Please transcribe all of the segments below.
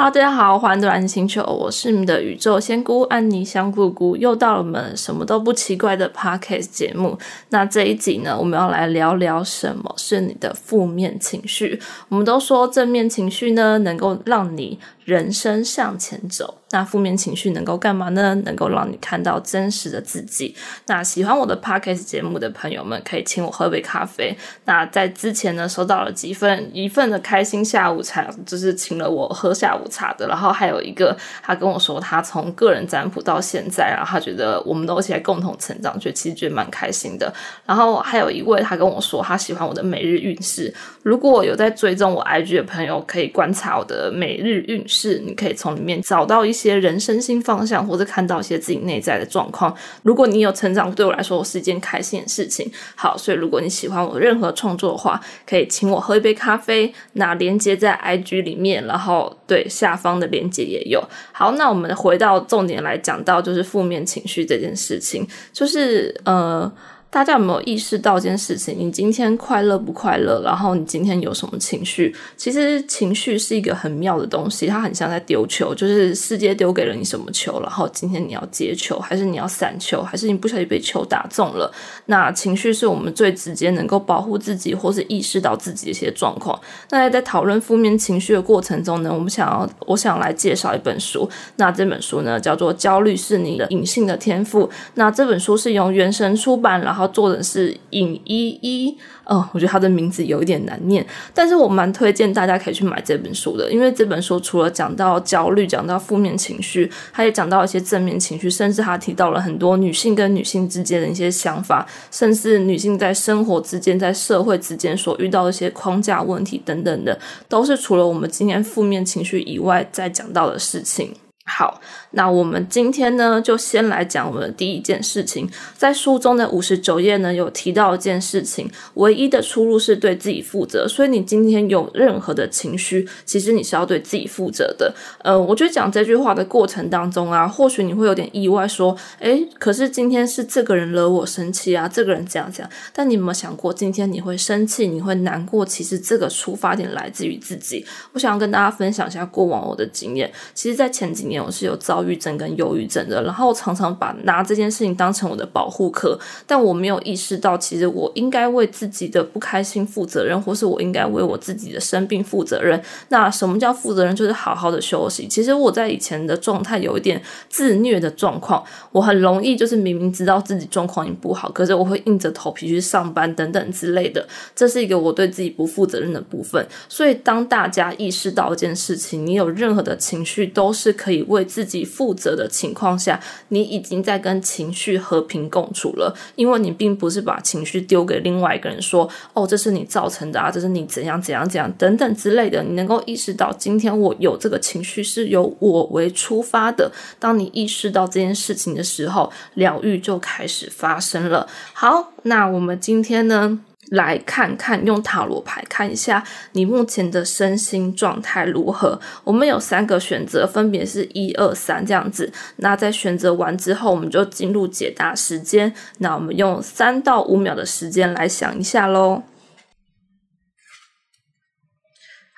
好大家好，欢迎来到星球，我是你们的宇宙仙姑安妮香姑姑，又到了我们什么都不奇怪的 Podcast 节目。那这一集呢，我们要来聊聊什么是你的负面情绪。我们都说正面情绪呢，能够让你。人生向前走，那负面情绪能够干嘛呢？能够让你看到真实的自己。那喜欢我的 podcast 节目的朋友们，可以请我喝杯咖啡。那在之前呢，收到了几份一份的开心下午茶，就是请了我喝下午茶的。然后还有一个，他跟我说，他从个人占卜到现在，然后他觉得我们都一起来共同成长，觉得其实觉得蛮开心的。然后还有一位，他跟我说，他喜欢我的每日运势。如果有在追踪我 IG 的朋友，可以观察我的每日运势。是，你可以从里面找到一些人生新方向，或者看到一些自己内在的状况。如果你有成长，对我来说我是一件开心的事情。好，所以如果你喜欢我任何创作的话，可以请我喝一杯咖啡。那连接在 IG 里面，然后对下方的连接也有。好，那我们回到重点来讲到，就是负面情绪这件事情，就是呃。大家有没有意识到一件事情？你今天快乐不快乐？然后你今天有什么情绪？其实情绪是一个很妙的东西，它很像在丢球，就是世界丢给了你什么球，然后今天你要接球，还是你要散球，还是你不小心被球打中了？那情绪是我们最直接能够保护自己或是意识到自己的一些状况。那在讨论负面情绪的过程中呢，我们想要，我想来介绍一本书。那这本书呢叫做《焦虑是你的隐性的天赋》。那这本书是由原神出版，然后。然后作者是尹依依，哦，我觉得他的名字有一点难念，但是我蛮推荐大家可以去买这本书的，因为这本书除了讲到焦虑，讲到负面情绪，他也讲到一些正面情绪，甚至他提到了很多女性跟女性之间的一些想法，甚至女性在生活之间、在社会之间所遇到的一些框架问题等等的，都是除了我们今天负面情绪以外在讲到的事情。好，那我们今天呢，就先来讲我们的第一件事情。在书中的五十九页呢，有提到一件事情：唯一的出路是对自己负责。所以你今天有任何的情绪，其实你是要对自己负责的。呃，我觉得讲这句话的过程当中啊，或许你会有点意外，说：“诶，可是今天是这个人惹我生气啊，这个人这样这样。”但你有没有想过，今天你会生气，你会难过？其实这个出发点来自于自己。我想要跟大家分享一下过往我的经验。其实，在前几年。我是有躁郁症跟忧郁症的，然后常常把拿这件事情当成我的保护壳，但我没有意识到，其实我应该为自己的不开心负责任，或是我应该为我自己的生病负责任。那什么叫负责任？就是好好的休息。其实我在以前的状态有一点自虐的状况，我很容易就是明明知道自己状况已经不好，可是我会硬着头皮去上班等等之类的，这是一个我对自己不负责任的部分。所以当大家意识到一件事情，你有任何的情绪都是可以。为自己负责的情况下，你已经在跟情绪和平共处了，因为你并不是把情绪丢给另外一个人说：“哦，这是你造成的啊，这是你怎样怎样怎样等等之类的。”你能够意识到，今天我有这个情绪是由我为出发的。当你意识到这件事情的时候，疗愈就开始发生了。好，那我们今天呢？来看看用塔罗牌看一下你目前的身心状态如何。我们有三个选择，分别是一二三这样子。那在选择完之后，我们就进入解答时间。那我们用三到五秒的时间来想一下喽。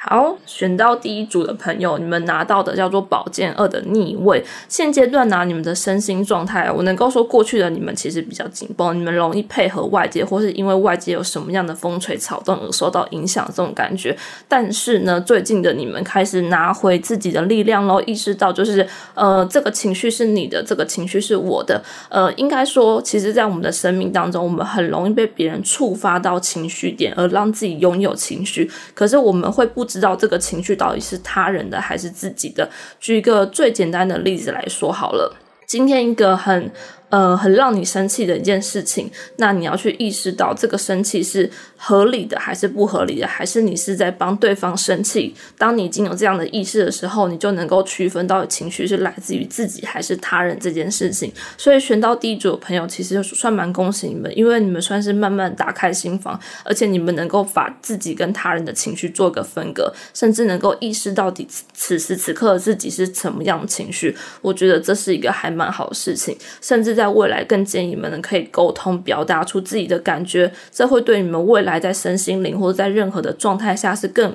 好，选到第一组的朋友，你们拿到的叫做宝剑二的逆位。现阶段拿你们的身心状态，我能够说过去的你们其实比较紧绷，你们容易配合外界，或是因为外界有什么样的风吹草动而受到影响这种感觉。但是呢，最近的你们开始拿回自己的力量喽，意识到就是呃，这个情绪是你的，这个情绪是我的。呃，应该说，其实，在我们的生命当中，我们很容易被别人触发到情绪点，而让自己拥有情绪。可是我们会不。知道这个情绪到底是他人的还是自己的？举一个最简单的例子来说好了，今天一个很。呃，很让你生气的一件事情，那你要去意识到这个生气是合理的还是不合理的，还是你是在帮对方生气？当你已经有这样的意识的时候，你就能够区分到情绪是来自于自己还是他人这件事情。所以选到第一组的朋友，其实算蛮恭喜你们，因为你们算是慢慢打开心房，而且你们能够把自己跟他人的情绪做个分隔，甚至能够意识到底此时此刻自己是什么样的情绪。我觉得这是一个还蛮好的事情，甚至在。在未来更建议你们可以沟通，表达出自己的感觉，这会对你们未来在身心灵或者在任何的状态下是更。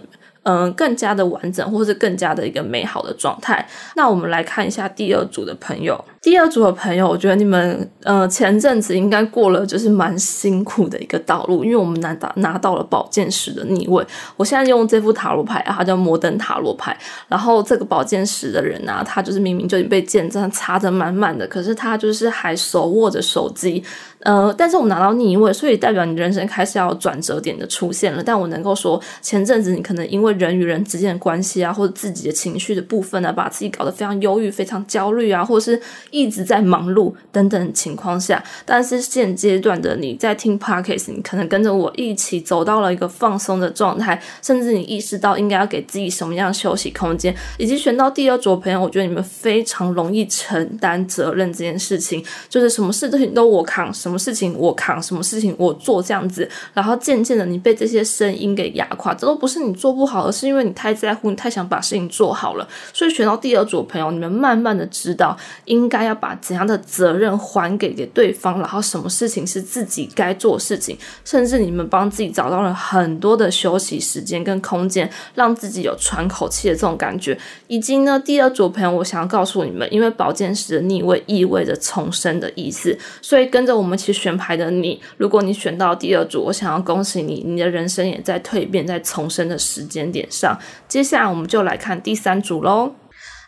嗯更加的完整，或是更加的一个美好的状态。那我们来看一下第二组的朋友。第二组的朋友，我觉得你们呃前阵子应该过了就是蛮辛苦的一个道路，因为我们拿到拿到了宝剑十的逆位。我现在用这副塔罗牌，它叫摩登塔罗牌。然后这个宝剑十的人啊，他就是明明就已经被剑真的插得满满的，可是他就是还手握着手机。呃，但是我们拿到逆位，所以代表你人生开始要转折点的出现了。但我能够说，前阵子你可能因为人与人之间的关系啊，或者自己的情绪的部分呢，把自己搞得非常忧郁、非常焦虑啊，或者是一直在忙碌等等情况下。但是现阶段的你在听 podcast，你可能跟着我一起走到了一个放松的状态，甚至你意识到应该要给自己什么样休息空间，以及选到第二组朋友，我觉得你们非常容易承担责任这件事情，就是什么事情都我扛，什么。事情我扛，什么事情我做，这样子，然后渐渐的你被这些声音给压垮，这都不是你做不好，而是因为你太在乎，你太想把事情做好了。所以选到第二组朋友，你们慢慢的知道应该要把怎样的责任还给给对方，然后什么事情是自己该做的事情，甚至你们帮自己找到了很多的休息时间跟空间，让自己有喘口气的这种感觉。以及呢，第二组朋友，我想要告诉你们，因为宝剑十的逆位意味着重生的意思，所以跟着我们。去选牌的你，如果你选到第二组，我想要恭喜你，你的人生也在蜕变、在重生的时间点上。接下来我们就来看第三组喽。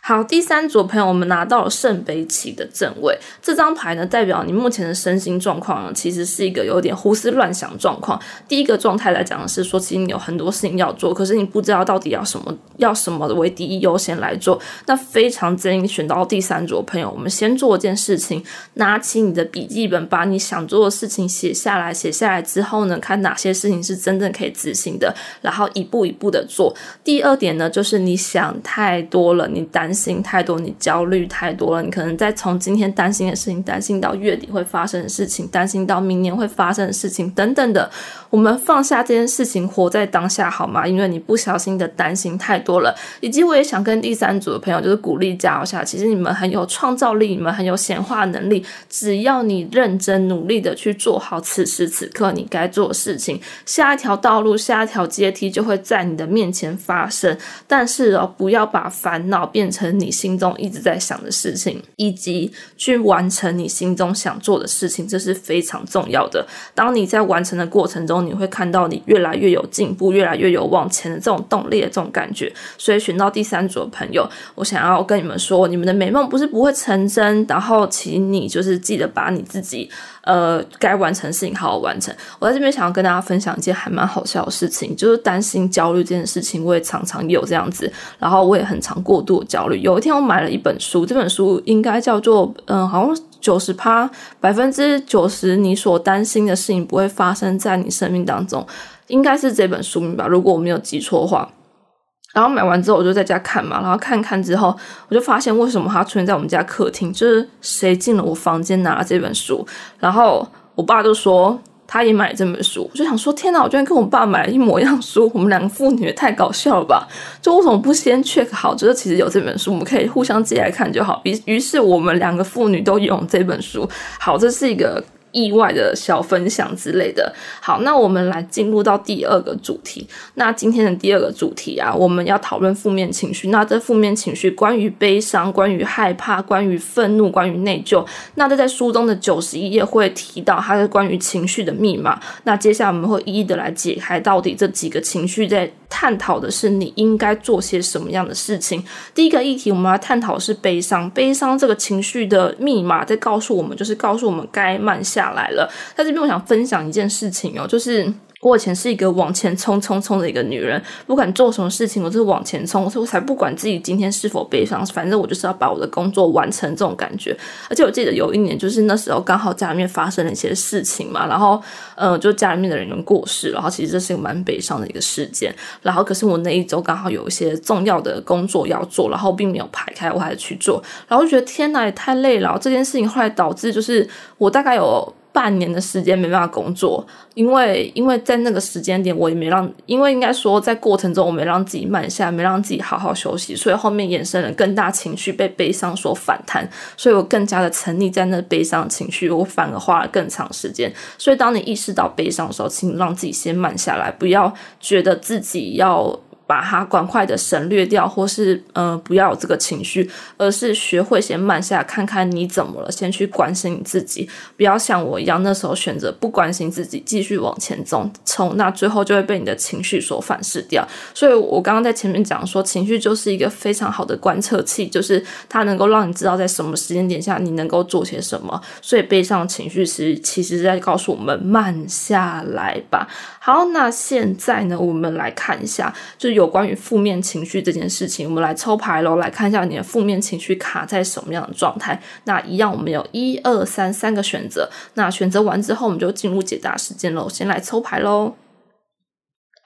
好，第三组朋友，我们拿到了圣杯七的正位。这张牌呢，代表你目前的身心状况呢，其实是一个有点胡思乱想状况。第一个状态来讲的是说，其实你有很多事情要做，可是你不知道到底要什么，要什么为第一优先来做。那非常建议选到第三组朋友，我们先做一件事情，拿起你的笔记本，把你想做的事情写下来。写下来之后呢，看哪些事情是真正可以执行的，然后一步一步的做。第二点呢，就是你想太多了，你担。担心太多，你焦虑太多了，你可能在从今天担心的事情，担心到月底会发生的事情，担心到明年会发生的事情等等的。我们放下这件事情，活在当下好吗？因为你不小心的担心太多了。以及我也想跟第三组的朋友，就是鼓励加油下，其实你们很有创造力，你们很有显化能力。只要你认真努力的去做好此时此刻你该做的事情，下一条道路，下一条阶梯就会在你的面前发生。但是哦，不要把烦恼变成。成你心中一直在想的事情，以及去完成你心中想做的事情，这是非常重要的。当你在完成的过程中，你会看到你越来越有进步，越来越有往前的这种动力的这种感觉。所以选到第三组的朋友，我想要跟你们说，你们的美梦不是不会成真，然后请你就是记得把你自己。呃，该完成事情好好完成。我在这边想要跟大家分享一件还蛮好笑的事情，就是担心焦虑这件事情，我也常常有这样子，然后我也很常过度焦虑。有一天我买了一本书，这本书应该叫做嗯，好像九十趴百分之九十你所担心的事情不会发生在你生命当中，应该是这本书名吧？如果我没有记错的话。然后买完之后，我就在家看嘛，然后看看之后，我就发现为什么它出现在我们家客厅，就是谁进了我房间拿了这本书，然后我爸就说他也买这本书，我就想说天哪，我居然跟我爸买了一模一样书，我们两个父女也太搞笑了吧？就为什么不先 check 好，就是其实有这本书，我们可以互相借来看就好。于于是我们两个父女都用这本书，好，这是一个。意外的小分享之类的，好，那我们来进入到第二个主题。那今天的第二个主题啊，我们要讨论负面情绪。那这负面情绪，关于悲伤，关于害怕，关于愤怒，关于内疚。那这在书中的九十一页会提到，它是关于情绪的密码。那接下来我们会一一的来解开，到底这几个情绪在探讨的是你应该做些什么样的事情。第一个议题，我们要探讨是悲伤。悲伤这个情绪的密码，在告诉我们，就是告诉我们该慢下。下来了，在这边我想分享一件事情哦，就是。我以前是一个往前冲冲冲的一个女人，不管做什么事情，我就是往前冲，所以我才不管自己今天是否悲伤，反正我就是要把我的工作完成。这种感觉，而且我记得有一年，就是那时候刚好家里面发生了一些事情嘛，然后，呃，就家里面的人过世，然后其实这是一个蛮悲伤的一个事件。然后，可是我那一周刚好有一些重要的工作要做，然后并没有排开，我还去做，然后就觉得天哪，也太累了。这件事情后来导致，就是我大概有。半年的时间没办法工作，因为因为在那个时间点我也没让，因为应该说在过程中我没让自己慢下来，没让自己好好休息，所以后面衍生了更大情绪被悲伤所反弹，所以我更加的沉溺在那悲伤情绪，我反而花了更长时间。所以当你意识到悲伤的时候，请让自己先慢下来，不要觉得自己要。把它赶快的省略掉，或是呃不要有这个情绪，而是学会先慢下，看看你怎么了，先去关心你自己，不要像我一样那时候选择不关心自己，继续往前走冲，那最后就会被你的情绪所反噬掉。所以我刚刚在前面讲说，情绪就是一个非常好的观测器，就是它能够让你知道在什么时间点下你能够做些什么。所以悲伤情绪是其实在告诉我们慢下来吧。好，那现在呢，我们来看一下，就有关于负面情绪这件事情，我们来抽牌喽，来看一下你的负面情绪卡在什么样的状态。那一样，我们有一二三三个选择，那选择完之后，我们就进入解答时间喽。先来抽牌喽。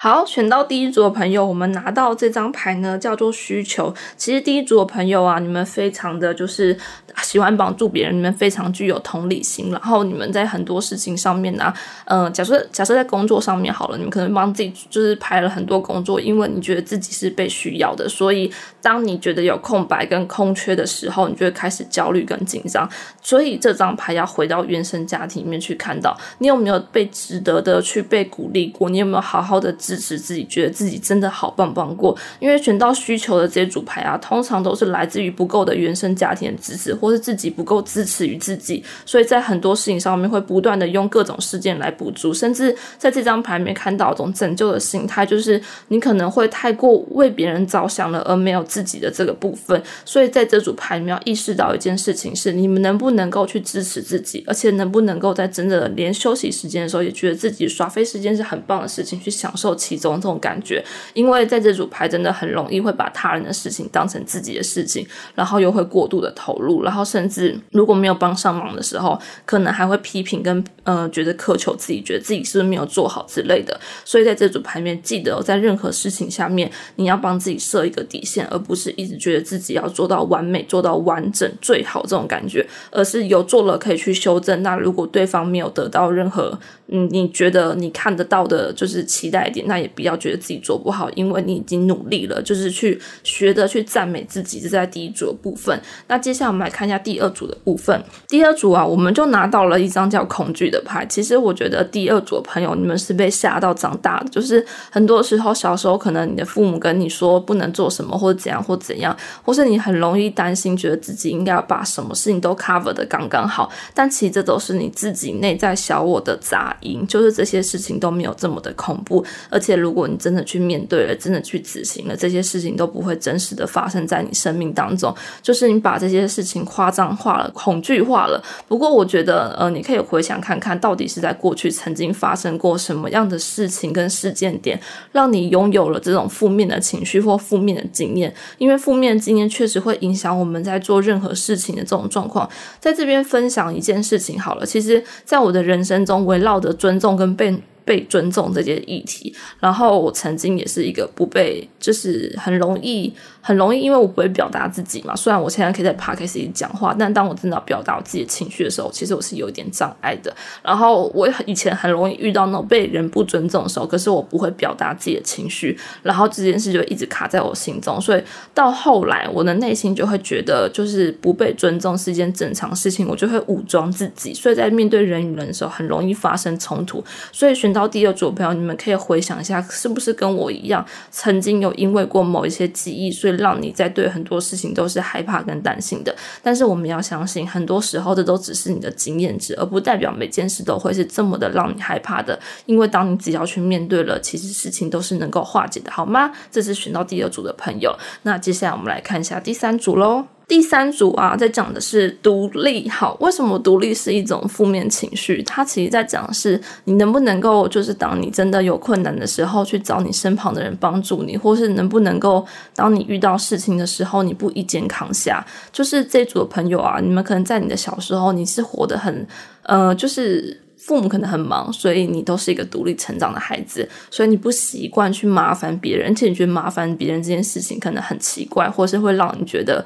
好，选到第一组的朋友，我们拿到这张牌呢，叫做需求。其实第一组的朋友啊，你们非常的就是喜欢帮助别人，你们非常具有同理心。然后你们在很多事情上面呢，嗯，假设假设在工作上面好了，你们可能帮自己就是排了很多工作，因为你觉得自己是被需要的。所以当你觉得有空白跟空缺的时候，你就会开始焦虑跟紧张。所以这张牌要回到原生家庭里面去看到，你有没有被值得的去被鼓励过？你有没有好好的支持自己，觉得自己真的好棒棒过？因为选到需求的这些主牌啊，通常都是来自于不够的原生家庭的支持，或是自己不够支持于自己，所以在很多事情上面会不断的用各种事件来补足，甚至在这张牌面看到一种拯救的心态，就是你可能会太过为别人着想了，而没有自己的这个部分。所以在这组牌里面要意识到一件事情是：你们能不能够去支持自己，而且能不能够在真的连休息时间的时候，也觉得自己耍飞时间是很棒的事情，去享受。其中这种感觉，因为在这组牌真的很容易会把他人的事情当成自己的事情，然后又会过度的投入，然后甚至如果没有帮上忙的时候，可能还会批评跟呃觉得苛求自己，觉得自己是不是没有做好之类的。所以在这组牌面，记得在任何事情下面，你要帮自己设一个底线，而不是一直觉得自己要做到完美、做到完整、最好这种感觉，而是有做了可以去修正。那如果对方没有得到任何嗯你觉得你看得到的，就是期待点，那。也不要觉得自己做不好，因为你已经努力了，就是去学的去赞美自己，是在第一组的部分。那接下来我们来看一下第二组的部分。第二组啊，我们就拿到了一张叫恐惧的牌。其实我觉得第二组的朋友，你们是被吓到长大的，就是很多时候小时候可能你的父母跟你说不能做什么，或者怎样或怎样，或是你很容易担心，觉得自己应该要把什么事情都 cover 的刚刚好。但其实这都是你自己内在小我的杂音，就是这些事情都没有这么的恐怖，而。且如果你真的去面对了，真的去执行了，这些事情都不会真实的发生在你生命当中。就是你把这些事情夸张化了、恐惧化了。不过我觉得，呃，你可以回想看看到底是在过去曾经发生过什么样的事情跟事件点，让你拥有了这种负面的情绪或负面的经验。因为负面的经验确实会影响我们在做任何事情的这种状况。在这边分享一件事情好了，其实在我的人生中，围绕的尊重跟被。被尊重这件议题，然后我曾经也是一个不被，就是很容易。很容易，因为我不会表达自己嘛。虽然我现在可以在 podcast 里讲话，但当我真的要表达我自己的情绪的时候，其实我是有一点障碍的。然后我以前很容易遇到那种被人不尊重的时候，可是我不会表达自己的情绪，然后这件事就一直卡在我心中。所以到后来，我的内心就会觉得，就是不被尊重是一件正常事情，我就会武装自己。所以在面对人与人的时候，很容易发生冲突。所以选到第二组的朋友，你们可以回想一下，是不是跟我一样，曾经有因为过某一些记忆，所以。让你在对很多事情都是害怕跟担心的，但是我们要相信，很多时候这都只是你的经验值，而不代表每件事都会是这么的让你害怕的。因为当你只要去面对了，其实事情都是能够化解的，好吗？这是选到第二组的朋友。那接下来我们来看一下第三组喽。第三组啊，在讲的是独立。好，为什么独立是一种负面情绪？它其实在讲的是你能不能够，就是当你真的有困难的时候，去找你身旁的人帮助你，或是能不能够，当你遇到事情的时候，你不一肩扛下。就是这组的朋友啊，你们可能在你的小时候，你是活得很，呃，就是父母可能很忙，所以你都是一个独立成长的孩子，所以你不习惯去麻烦别人，而且你觉得麻烦别人这件事情可能很奇怪，或是会让你觉得。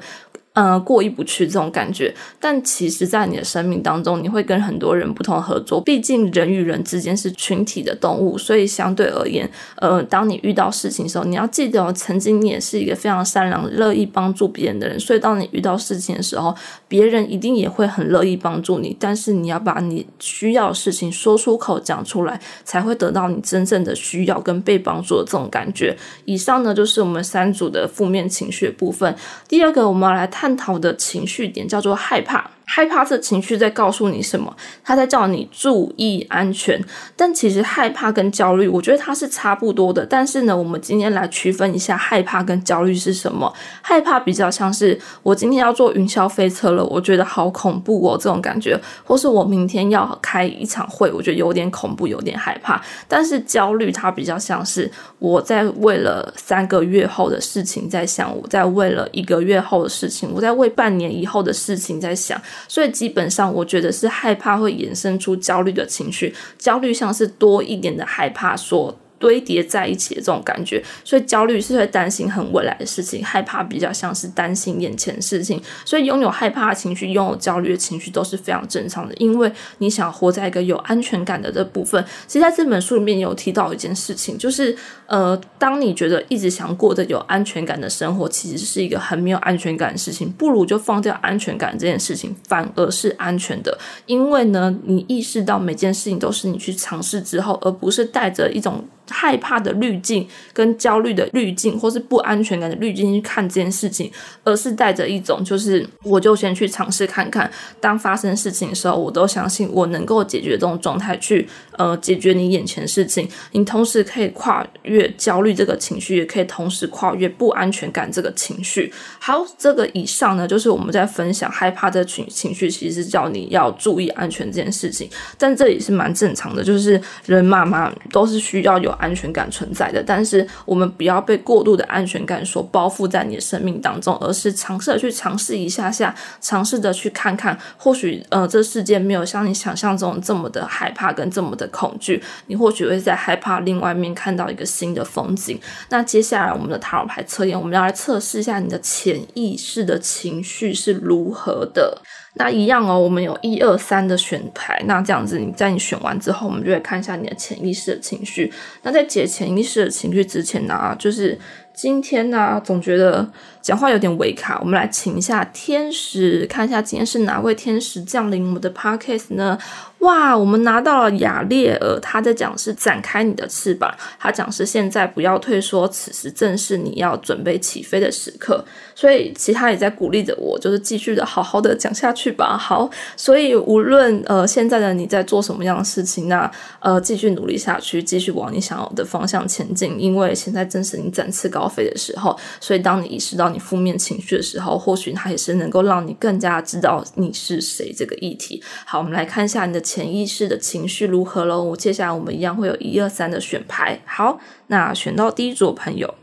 呃过意不去这种感觉。但其实，在你的生命当中，你会跟很多人不同合作。毕竟人与人之间是群体的动物，所以相对而言，呃，当你遇到事情的时候，你要记得，曾经你也是一个非常善良、乐意帮助别人的人。所以，当你遇到事情的时候，别人一定也会很乐意帮助你。但是，你要把你需要的事情说出口、讲出来，才会得到你真正的需要跟被帮助的这种感觉。以上呢，就是我们三组的负面情绪部分。第二个，我们来探探讨的情绪点叫做害怕。害怕这情绪在告诉你什么？他在叫你注意安全。但其实害怕跟焦虑，我觉得它是差不多的。但是呢，我们今天来区分一下害怕跟焦虑是什么。害怕比较像是我今天要坐云霄飞车了，我觉得好恐怖哦，这种感觉；或是我明天要开一场会，我觉得有点恐怖，有点害怕。但是焦虑它比较像是我在为了三个月后的事情在想，我在为了一个月后的事情，我在为半年以后的事情在想。所以基本上，我觉得是害怕会衍生出焦虑的情绪，焦虑像是多一点的害怕说。堆叠在一起的这种感觉，所以焦虑是会担心很未来的事情，害怕比较像是担心眼前的事情。所以拥有害怕的情绪，拥有焦虑的情绪都是非常正常的，因为你想活在一个有安全感的这部分。其实在这本书里面有提到一件事情，就是呃，当你觉得一直想过着有安全感的生活，其实是一个很没有安全感的事情，不如就放掉安全感这件事情，反而是安全的。因为呢，你意识到每件事情都是你去尝试之后，而不是带着一种。害怕的滤镜、跟焦虑的滤镜，或是不安全感的滤镜去看这件事情，而是带着一种就是我就先去尝试看看，当发生事情的时候，我都相信我能够解决这种状态去呃解决你眼前事情。你同时可以跨越焦虑这个情绪，也可以同时跨越不安全感这个情绪。好，这个以上呢，就是我们在分享害怕的情情绪，其实叫你要注意安全这件事情。但这也是蛮正常的，就是人嘛嘛都是需要有。安全感存在的，但是我们不要被过度的安全感所包覆在你的生命当中，而是尝试的去尝试一下下，尝试着去看看，或许呃，这世界没有像你想象中这么的害怕跟这么的恐惧，你或许会在害怕另外面看到一个新的风景。那接下来我们的塔罗牌测验，我们要来测试一下你的潜意识的情绪是如何的。那一样哦，我们有一二三的选牌，那这样子你在你选完之后，我们就会看一下你的潜意识的情绪。那在解潜意识的情绪之前呢，就是今天呢，总觉得讲话有点微卡，我们来请一下天使，看一下今天是哪位天使降临我们的 podcast 呢？哇，我们拿到了雅列尔，他在讲是展开你的翅膀，他讲是现在不要退缩，此时正是你要准备起飞的时刻。所以其他也在鼓励着我，就是继续的好好的讲下去吧。好，所以无论呃现在的你在做什么样的事情，那呃继续努力下去，继续往你想要的方向前进。因为现在正是你展翅高飞的时候。所以当你意识到你负面情绪的时候，或许它也是能够让你更加知道你是谁这个议题。好，我们来看一下你的潜意识的情绪如何喽。接下来我们一样会有一二三的选牌。好，那选到第一组朋友。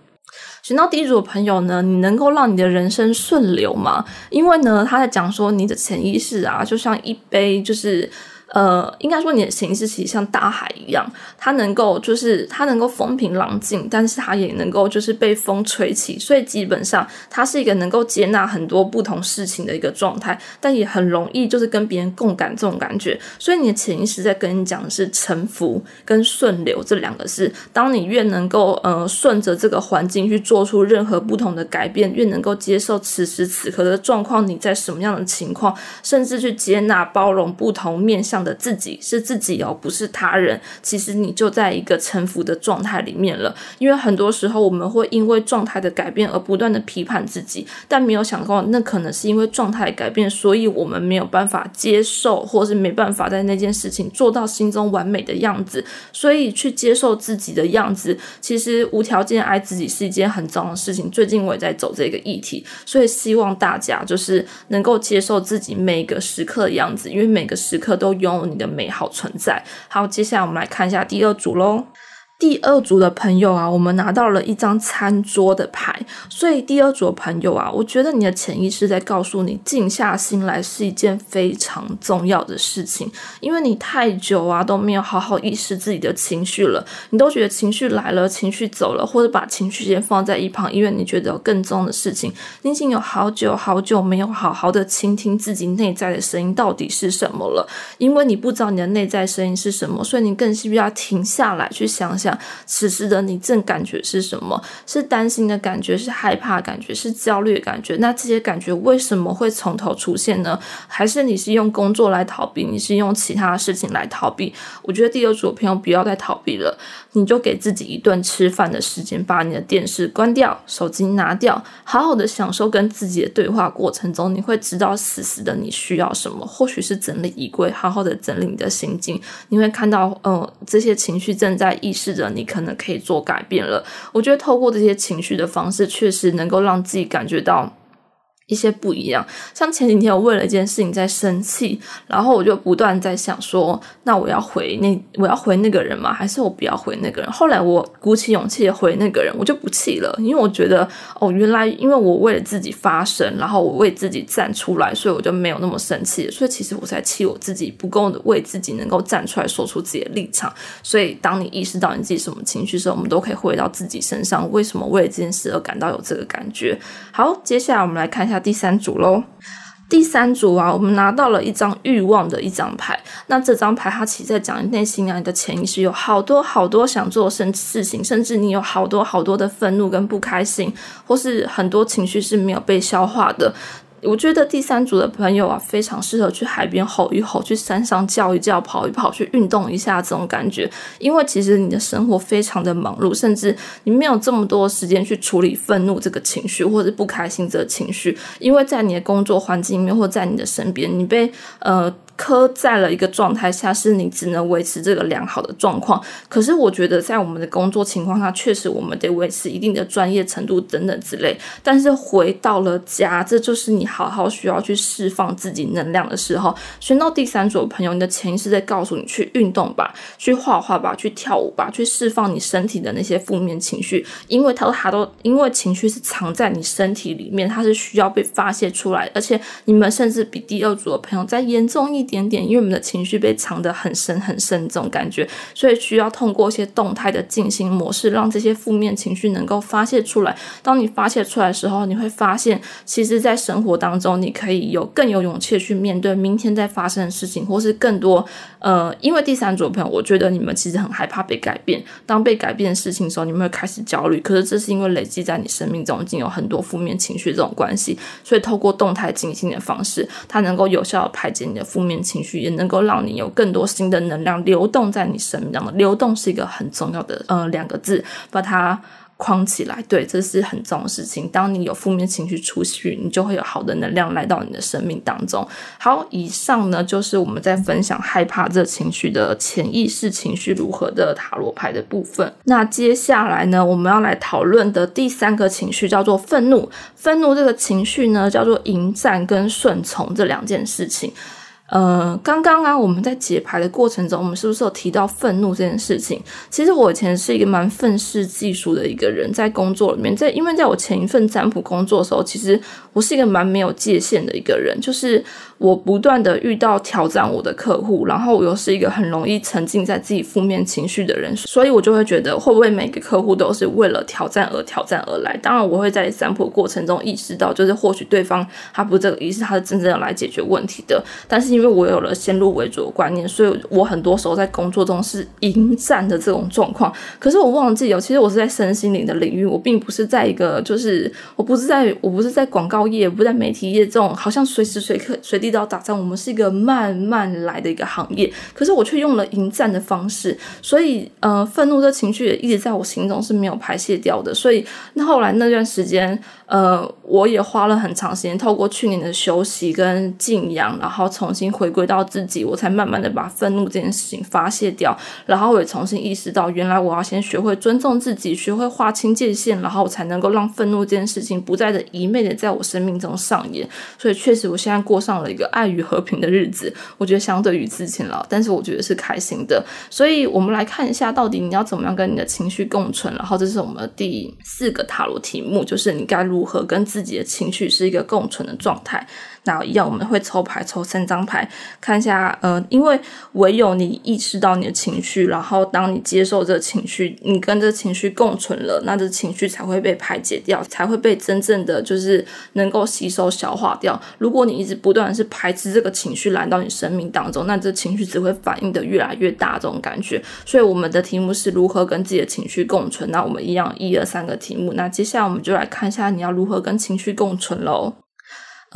选到第一组的朋友呢，你能够让你的人生顺流吗？因为呢，他在讲说你的潜意识啊，就像一杯就是。呃，应该说你的潜意识其实像大海一样，它能够就是它能够风平浪静，但是它也能够就是被风吹起，所以基本上它是一个能够接纳很多不同事情的一个状态，但也很容易就是跟别人共感这种感觉。所以你的潜意识在跟你讲的是臣服跟顺流这两个字。当你越能够呃顺着这个环境去做出任何不同的改变，越能够接受此时此刻的状况，你在什么样的情况，甚至去接纳包容不同面向。的自己是自己哦，不是他人。其实你就在一个臣服的状态里面了。因为很多时候我们会因为状态的改变而不断的批判自己，但没有想过那可能是因为状态改变，所以我们没有办法接受，或是没办法在那件事情做到心中完美的样子。所以去接受自己的样子，其实无条件爱自己是一件很重要的事情。最近我也在走这个议题，所以希望大家就是能够接受自己每个时刻的样子，因为每个时刻都有。你的美好存在。好，接下来我们来看一下第二组喽。第二组的朋友啊，我们拿到了一张餐桌的牌，所以第二组的朋友啊，我觉得你的潜意识在告诉你，静下心来是一件非常重要的事情，因为你太久啊都没有好好意识自己的情绪了，你都觉得情绪来了，情绪走了，或者把情绪先放在一旁，因为你觉得有更重要的事情，你已经有好久好久没有好好的倾听自己内在的声音到底是什么了，因为你不知道你的内在声音是什么，所以你更需要停下来去想想。此时的你正感觉是什么？是担心的感觉，是害怕感觉，是焦虑的感觉？那这些感觉为什么会从头出现呢？还是你是用工作来逃避？你是用其他事情来逃避？我觉得第二组的朋友不要再逃避了，你就给自己一顿吃饭的时间，把你的电视关掉，手机拿掉，好好的享受跟自己的对话过程中，你会知道此时的你需要什么。或许是整理衣柜，好好的整理你的心境，你会看到，呃，这些情绪正在意识。着你可能可以做改变了。我觉得透过这些情绪的方式，确实能够让自己感觉到。一些不一样，像前几天我为了一件事情在生气，然后我就不断在想说，那我要回那我要回那个人吗？还是我不要回那个人？后来我鼓起勇气回那个人，我就不气了，因为我觉得哦，原来因为我为了自己发声，然后我为自己站出来，所以我就没有那么生气。所以其实我在气我自己不够为自己能够站出来说出自己的立场。所以当你意识到你自己什么情绪时候，我们都可以回到自己身上，为什么为了这件事而感到有这个感觉？好，接下来我们来看一下。第三组喽，第三组啊，我们拿到了一张欲望的一张牌。那这张牌它其实在讲内心啊，你的潜意识有好多好多想做的事情，甚至你有好多好多的愤怒跟不开心，或是很多情绪是没有被消化的。我觉得第三组的朋友啊，非常适合去海边吼一吼，去山上叫一叫，跑一跑，去运动一下这种感觉。因为其实你的生活非常的忙碌，甚至你没有这么多时间去处理愤怒这个情绪，或者是不开心这个情绪。因为在你的工作环境里面，或在你的身边，你被呃。磕在了一个状态下，是你只能维持这个良好的状况。可是我觉得，在我们的工作情况下，确实我们得维持一定的专业程度等等之类。但是回到了家，这就是你好好需要去释放自己能量的时候。选到第三组的朋友，你的潜意识在告诉你去运动吧，去画画吧，去跳舞吧，去释放你身体的那些负面情绪。因为他他都因为情绪是藏在你身体里面，它是需要被发泄出来。而且你们甚至比第二组的朋友再严重一。点点，因为我们的情绪被藏得很深很深，这种感觉，所以需要通过一些动态的静心模式，让这些负面情绪能够发泄出来。当你发泄出来的时候，你会发现，其实，在生活当中，你可以有更有勇气去面对明天在发生的事情，或是更多。呃，因为第三组的朋友，我觉得你们其实很害怕被改变。当被改变的事情的时候，你们会开始焦虑。可是，这是因为累积在你生命中已经有很多负面情绪这种关系，所以透过动态静心的方式，它能够有效的排解你的负面。情绪也能够让你有更多新的能量流动在你生命当中。流动是一个很重要的呃两个字，把它框起来。对，这是很重要的事情。当你有负面情绪出去，你就会有好的能量来到你的生命当中。好，以上呢就是我们在分享害怕这情绪的潜意识情绪如何的塔罗牌的部分。那接下来呢，我们要来讨论的第三个情绪叫做愤怒。愤怒这个情绪呢，叫做迎战跟顺从这两件事情。呃，刚刚啊，我们在解牌的过程中，我们是不是有提到愤怒这件事情？其实我以前是一个蛮愤世嫉俗的一个人，在工作里面，在因为在我前一份占卜工作的时候，其实我是一个蛮没有界限的一个人，就是我不断的遇到挑战我的客户，然后我又是一个很容易沉浸在自己负面情绪的人，所以我就会觉得会不会每个客户都是为了挑战而挑战而来？当然，我会在占卜过程中意识到，就是或许对方他不这个意思，他是真正的来解决问题的，但是。因为我有了先入为主的观念，所以我很多时候在工作中是迎战的这种状况。可是我忘记有，其实我是在身心灵的领域，我并不是在一个，就是我不是在，我不是在广告业，不在媒体业这种，好像随时随刻随地地道打仗。我们是一个慢慢来的一个行业，可是我却用了迎战的方式，所以呃，愤怒的情绪也一直在我心中是没有排泄掉的。所以那后来那段时间。呃，我也花了很长时间，透过去年的休息跟静养，然后重新回归到自己，我才慢慢的把愤怒这件事情发泄掉，然后我也重新意识到，原来我要先学会尊重自己，学会划清界限，然后我才能够让愤怒这件事情不再的一昧的在我生命中上演。所以确实，我现在过上了一个爱与和平的日子。我觉得相对于之前了，但是我觉得是开心的。所以我们来看一下，到底你要怎么样跟你的情绪共存。然后这是我们第四个塔罗题目，就是你该如如何跟自己的情绪是一个共存的状态。那一样，我们会抽牌，抽三张牌，看一下。呃，因为唯有你意识到你的情绪，然后当你接受这个情绪，你跟这情绪共存了，那这情绪才会被排解掉，才会被真正的就是能够吸收消化掉。如果你一直不断是排斥这个情绪来到你生命当中，那这情绪只会反应的越来越大，这种感觉。所以我们的题目是如何跟自己的情绪共存。那我们一样一二三个题目，那接下来我们就来看一下你要如何跟情绪共存喽。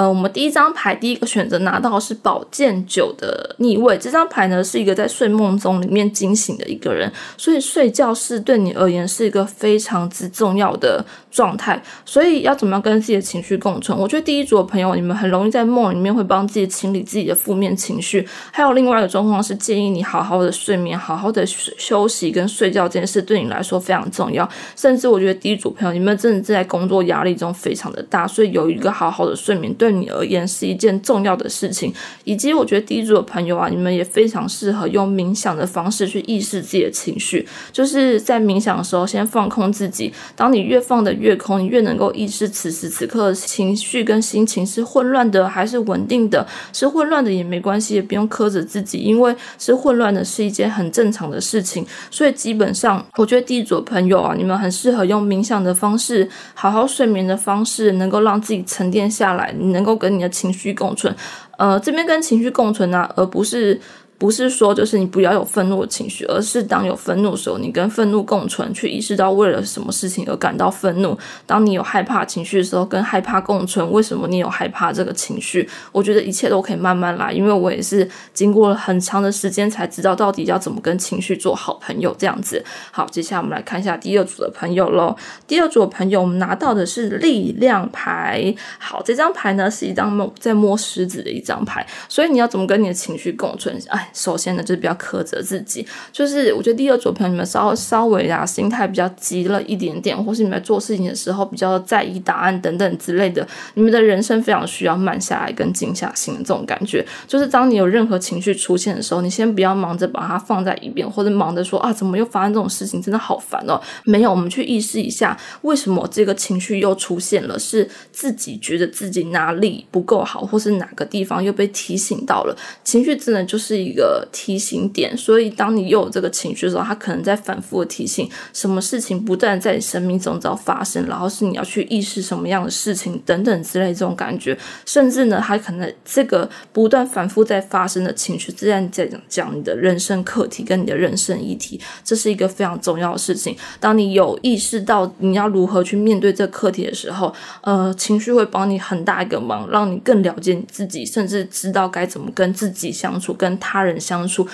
呃，我们第一张牌第一个选择拿到是宝剑九的逆位。这张牌呢是一个在睡梦中里面惊醒的一个人，所以睡觉是对你而言是一个非常之重要的状态。所以要怎么样跟自己的情绪共存？我觉得第一组的朋友，你们很容易在梦里面会帮自己清理自己的负面情绪。还有另外一个状况是建议你好好的睡眠，好好的休息跟睡觉这件事对你来说非常重要。甚至我觉得第一组朋友，你们真的在工作压力中非常的大，所以有一个好好的睡眠对。对你而言是一件重要的事情，以及我觉得第一组的朋友啊，你们也非常适合用冥想的方式去意识自己的情绪，就是在冥想的时候先放空自己。当你越放的越空，你越能够意识此时此刻情绪跟心情是混乱的还是稳定的。是混乱的也没关系，也不用苛责自己，因为是混乱的是一件很正常的事情。所以基本上，我觉得第一组的朋友啊，你们很适合用冥想的方式，好好睡眠的方式，能够让自己沉淀下来。能。能够跟你的情绪共存，呃，这边跟情绪共存啊，而不是。不是说就是你不要有愤怒的情绪，而是当有愤怒的时候，你跟愤怒共存，去意识到为了什么事情而感到愤怒。当你有害怕情绪的时候，跟害怕共存，为什么你有害怕这个情绪？我觉得一切都可以慢慢来，因为我也是经过了很长的时间才知道到底要怎么跟情绪做好朋友这样子。好，接下来我们来看一下第二组的朋友喽。第二组的朋友，我们拿到的是力量牌。好，这张牌呢是一张摸在摸狮子的一张牌，所以你要怎么跟你的情绪共存？哎。首先呢，就是比较苛责自己，就是我觉得第二组朋友你们稍稍微啊心态比较急了一点点，或是你们做事情的时候比较在意答案等等之类的，你们的人生非常需要慢下来跟静下心的这种感觉。就是当你有任何情绪出现的时候，你先不要忙着把它放在一边，或者忙着说啊怎么又发生这种事情，真的好烦哦。没有，我们去意识一下，为什么这个情绪又出现了？是自己觉得自己哪里不够好，或是哪个地方又被提醒到了？情绪真的就是一个。个提醒点，所以当你又有这个情绪的时候，他可能在反复的提醒什么事情不断在你生命中要发生，然后是你要去意识什么样的事情等等之类这种感觉，甚至呢，他可能这个不断反复在发生的情绪，自然在讲你的人生课题跟你的人生议题，这是一个非常重要的事情。当你有意识到你要如何去面对这课题的时候，呃，情绪会帮你很大一个忙，让你更了解你自己，甚至知道该怎么跟自己相处，跟他人。人相处。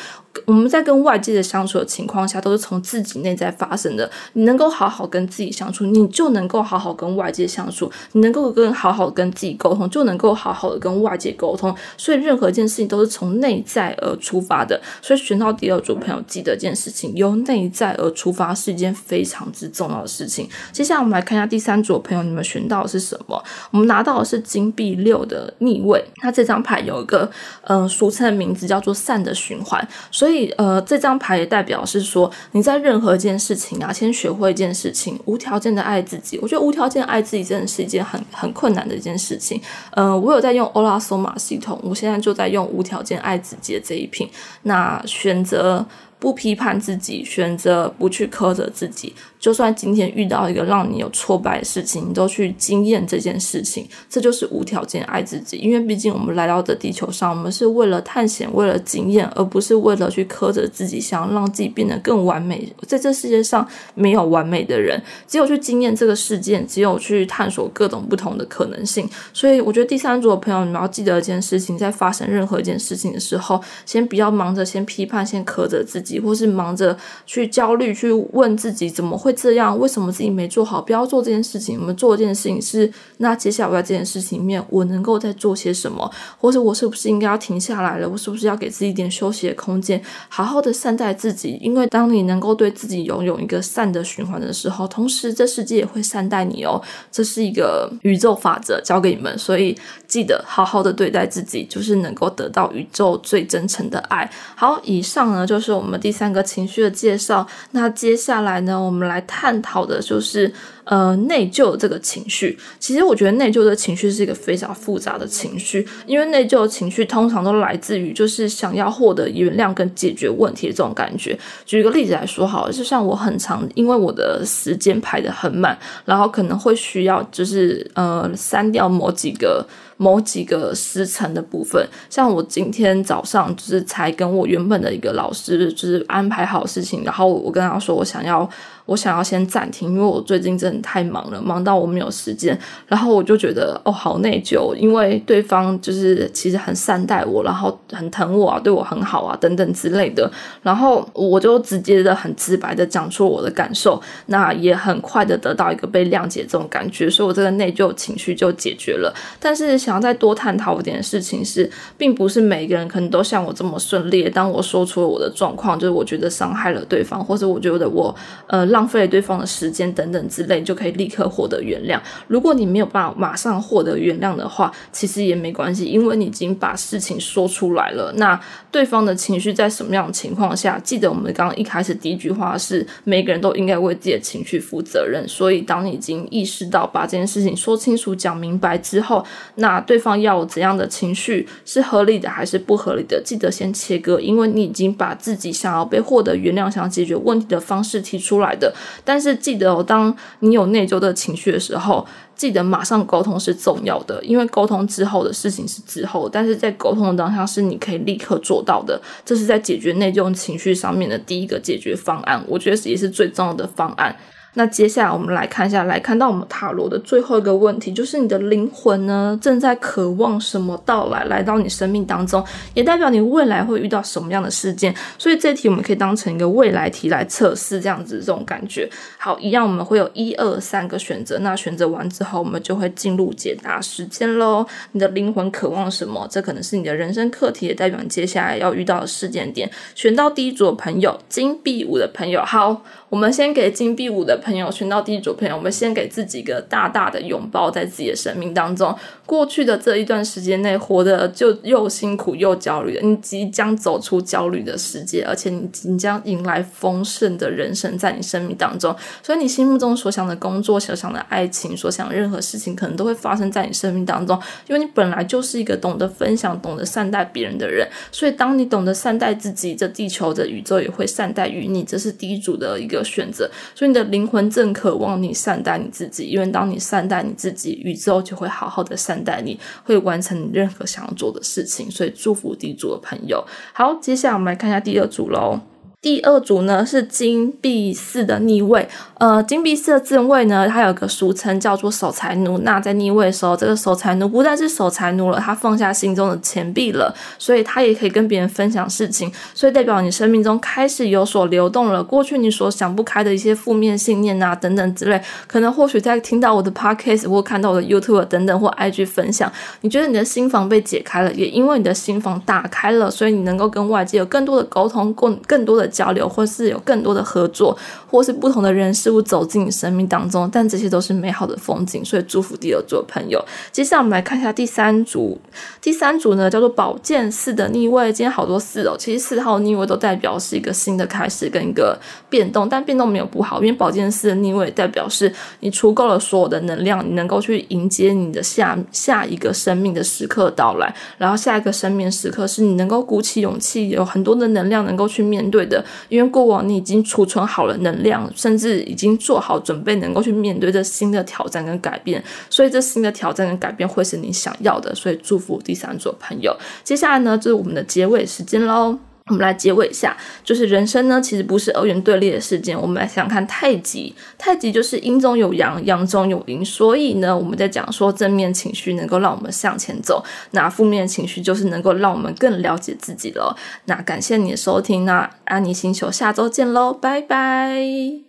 我们在跟外界的相处的情况下，都是从自己内在发生的。你能够好好跟自己相处，你就能够好好跟外界相处；你能够跟好好跟自己沟通，就能够好好的跟外界沟通。所以，任何一件事情都是从内在而出发的。所以，选到第二组朋友，记得一件事情：由内在而出发是一件非常之重要的事情。接下来，我们来看一下第三组朋友，你们选到的是什么？我们拿到的是金币六的逆位。那这张牌有一个嗯俗称的名字，叫做善的循环。所所以，呃，这张牌也代表是说，你在任何一件事情啊，先学会一件事情，无条件的爱自己。我觉得无条件爱自己真的是一件很很困难的一件事情。呃，我有在用欧拉索玛系统，我现在就在用无条件爱自己的这一瓶。那选择不批判自己，选择不去苛责自己。就算今天遇到一个让你有挫败的事情，你都去经验这件事情，这就是无条件爱自己。因为毕竟我们来到的地球上，我们是为了探险，为了经验，而不是为了去苛责自己，想要让自己变得更完美。在这世界上没有完美的人，只有去经验这个事件，只有去探索各种不同的可能性。所以，我觉得第三组的朋友，你们要记得一件事情：在发生任何一件事情的时候，先不要忙着先批判、先苛责自。己，或是忙着去焦虑，去问自己怎么会这样，为什么自己没做好，不要做这件事情。我们做这件事情是，那接下来我在这件事情里面，我能够再做些什么，或者我是不是应该要停下来了？我是不是要给自己一点休息的空间，好好的善待自己？因为当你能够对自己拥有一个善的循环的时候，同时这世界也会善待你哦。这是一个宇宙法则，教给你们，所以记得好好的对待自己，就是能够得到宇宙最真诚的爱。好，以上呢就是我们第三个情绪的介绍。那接下来呢，我们来探讨的就是呃内疚这个情绪。其实我觉得内疚的情绪是一个非常复杂的情绪，因为内疚的情绪通常都来自于就是想要获得原谅跟解决问题的这种感觉。举一个例子来说，好，了，就像我很长，因为我的时间排的很满，然后可能会需要就是呃删掉某几个。某几个时辰的部分，像我今天早上就是才跟我原本的一个老师就是安排好事情，然后我跟他说我想要。我想要先暂停，因为我最近真太忙了，忙到我没有时间。然后我就觉得哦，好内疚，因为对方就是其实很善待我，然后很疼我啊，对我很好啊，等等之类的。然后我就直接的、很直白的讲出我的感受，那也很快的得到一个被谅解这种感觉，所以我这个内疚情绪就解决了。但是想要再多探讨一点事情是，并不是每个人可能都像我这么顺利。当我说出了我的状况，就是我觉得伤害了对方，或者我觉得我呃。浪费了对方的时间等等之类，就可以立刻获得原谅。如果你没有办法马上获得原谅的话，其实也没关系，因为你已经把事情说出来了。那对方的情绪在什么样的情况下？记得我们刚刚一开始第一句话是：每个人都应该为自己的情绪负责任。所以，当你已经意识到把这件事情说清楚、讲明白之后，那对方要怎样的情绪是合理的还是不合理的？记得先切割，因为你已经把自己想要被获得原谅、想解决问题的方式提出来的。但是记得哦，当你有内疚的情绪的时候，记得马上沟通是重要的，因为沟通之后的事情是之后，但是在沟通的当下是你可以立刻做到的。这是在解决内疚情绪上面的第一个解决方案，我觉得也是最重要的方案。那接下来我们来看一下，来看到我们塔罗的最后一个问题，就是你的灵魂呢正在渴望什么到来，来到你生命当中，也代表你未来会遇到什么样的事件。所以这题我们可以当成一个未来题来测试，这样子这种感觉。好，一样我们会有一二三个选择，那选择完之后，我们就会进入解答时间喽。你的灵魂渴望什么？这可能是你的人生课题，也代表你接下来要遇到的事件点。选到第一组的朋友，金币五的朋友，好。我们先给金币五的朋友选到第一组朋友，我们先给自己一个大大的拥抱，在自己的生命当中，过去的这一段时间内，活的就又辛苦又焦虑，你即将走出焦虑的世界，而且你即将迎来丰盛的人生在你生命当中。所以你心目中所想的工作、所想的爱情、所想任何事情，可能都会发生在你生命当中，因为你本来就是一个懂得分享、懂得善待别人的人。所以当你懂得善待自己，这地球的宇宙也会善待于你。这是第一组的一个。选择，所以你的灵魂正渴望你善待你自己，因为当你善待你自己，宇宙就会好好的善待你，会完成你任何想要做的事情。所以祝福第一组的朋友。好，接下来我们来看一下第二组喽。第二组呢是金币四的逆位，呃，金币四的正位呢，它有个俗称叫做守财奴。那在逆位的时候，这个守财奴不但是守财奴了，他放下心中的钱币了，所以他也可以跟别人分享事情，所以代表你生命中开始有所流动了。过去你所想不开的一些负面信念啊等等之类，可能或许在听到我的 podcast 或看到我的 YouTube 等等或 IG 分享，你觉得你的心房被解开了，也因为你的心房打开了，所以你能够跟外界有更多的沟通，更更多的。交流，或是有更多的合作，或是不同的人事物走进你生命当中，但这些都是美好的风景，所以祝福第二组的朋友。接下来我们来看一下第三组，第三组呢叫做宝剑四的逆位。今天好多四哦，其实四号逆位都代表是一个新的开始跟一个变动，但变动没有不好，因为宝剑四的逆位代表是你足够了所有的能量，你能够去迎接你的下下一个生命的时刻到来，然后下一个生命时刻是你能够鼓起勇气，有很多的能量能够去面对的。因为过往你已经储存好了能量，甚至已经做好准备，能够去面对这新的挑战跟改变，所以这新的挑战跟改变会是你想要的，所以祝福第三组朋友。接下来呢，就是我们的结尾时间喽。我们来结尾一下，就是人生呢，其实不是二元对立的事件。我们来想看太极，太极就是阴中有阳，阳中有阴。所以呢，我们在讲说正面情绪能够让我们向前走，那负面情绪就是能够让我们更了解自己了。那感谢你的收听，那安妮星球下周见喽，拜拜。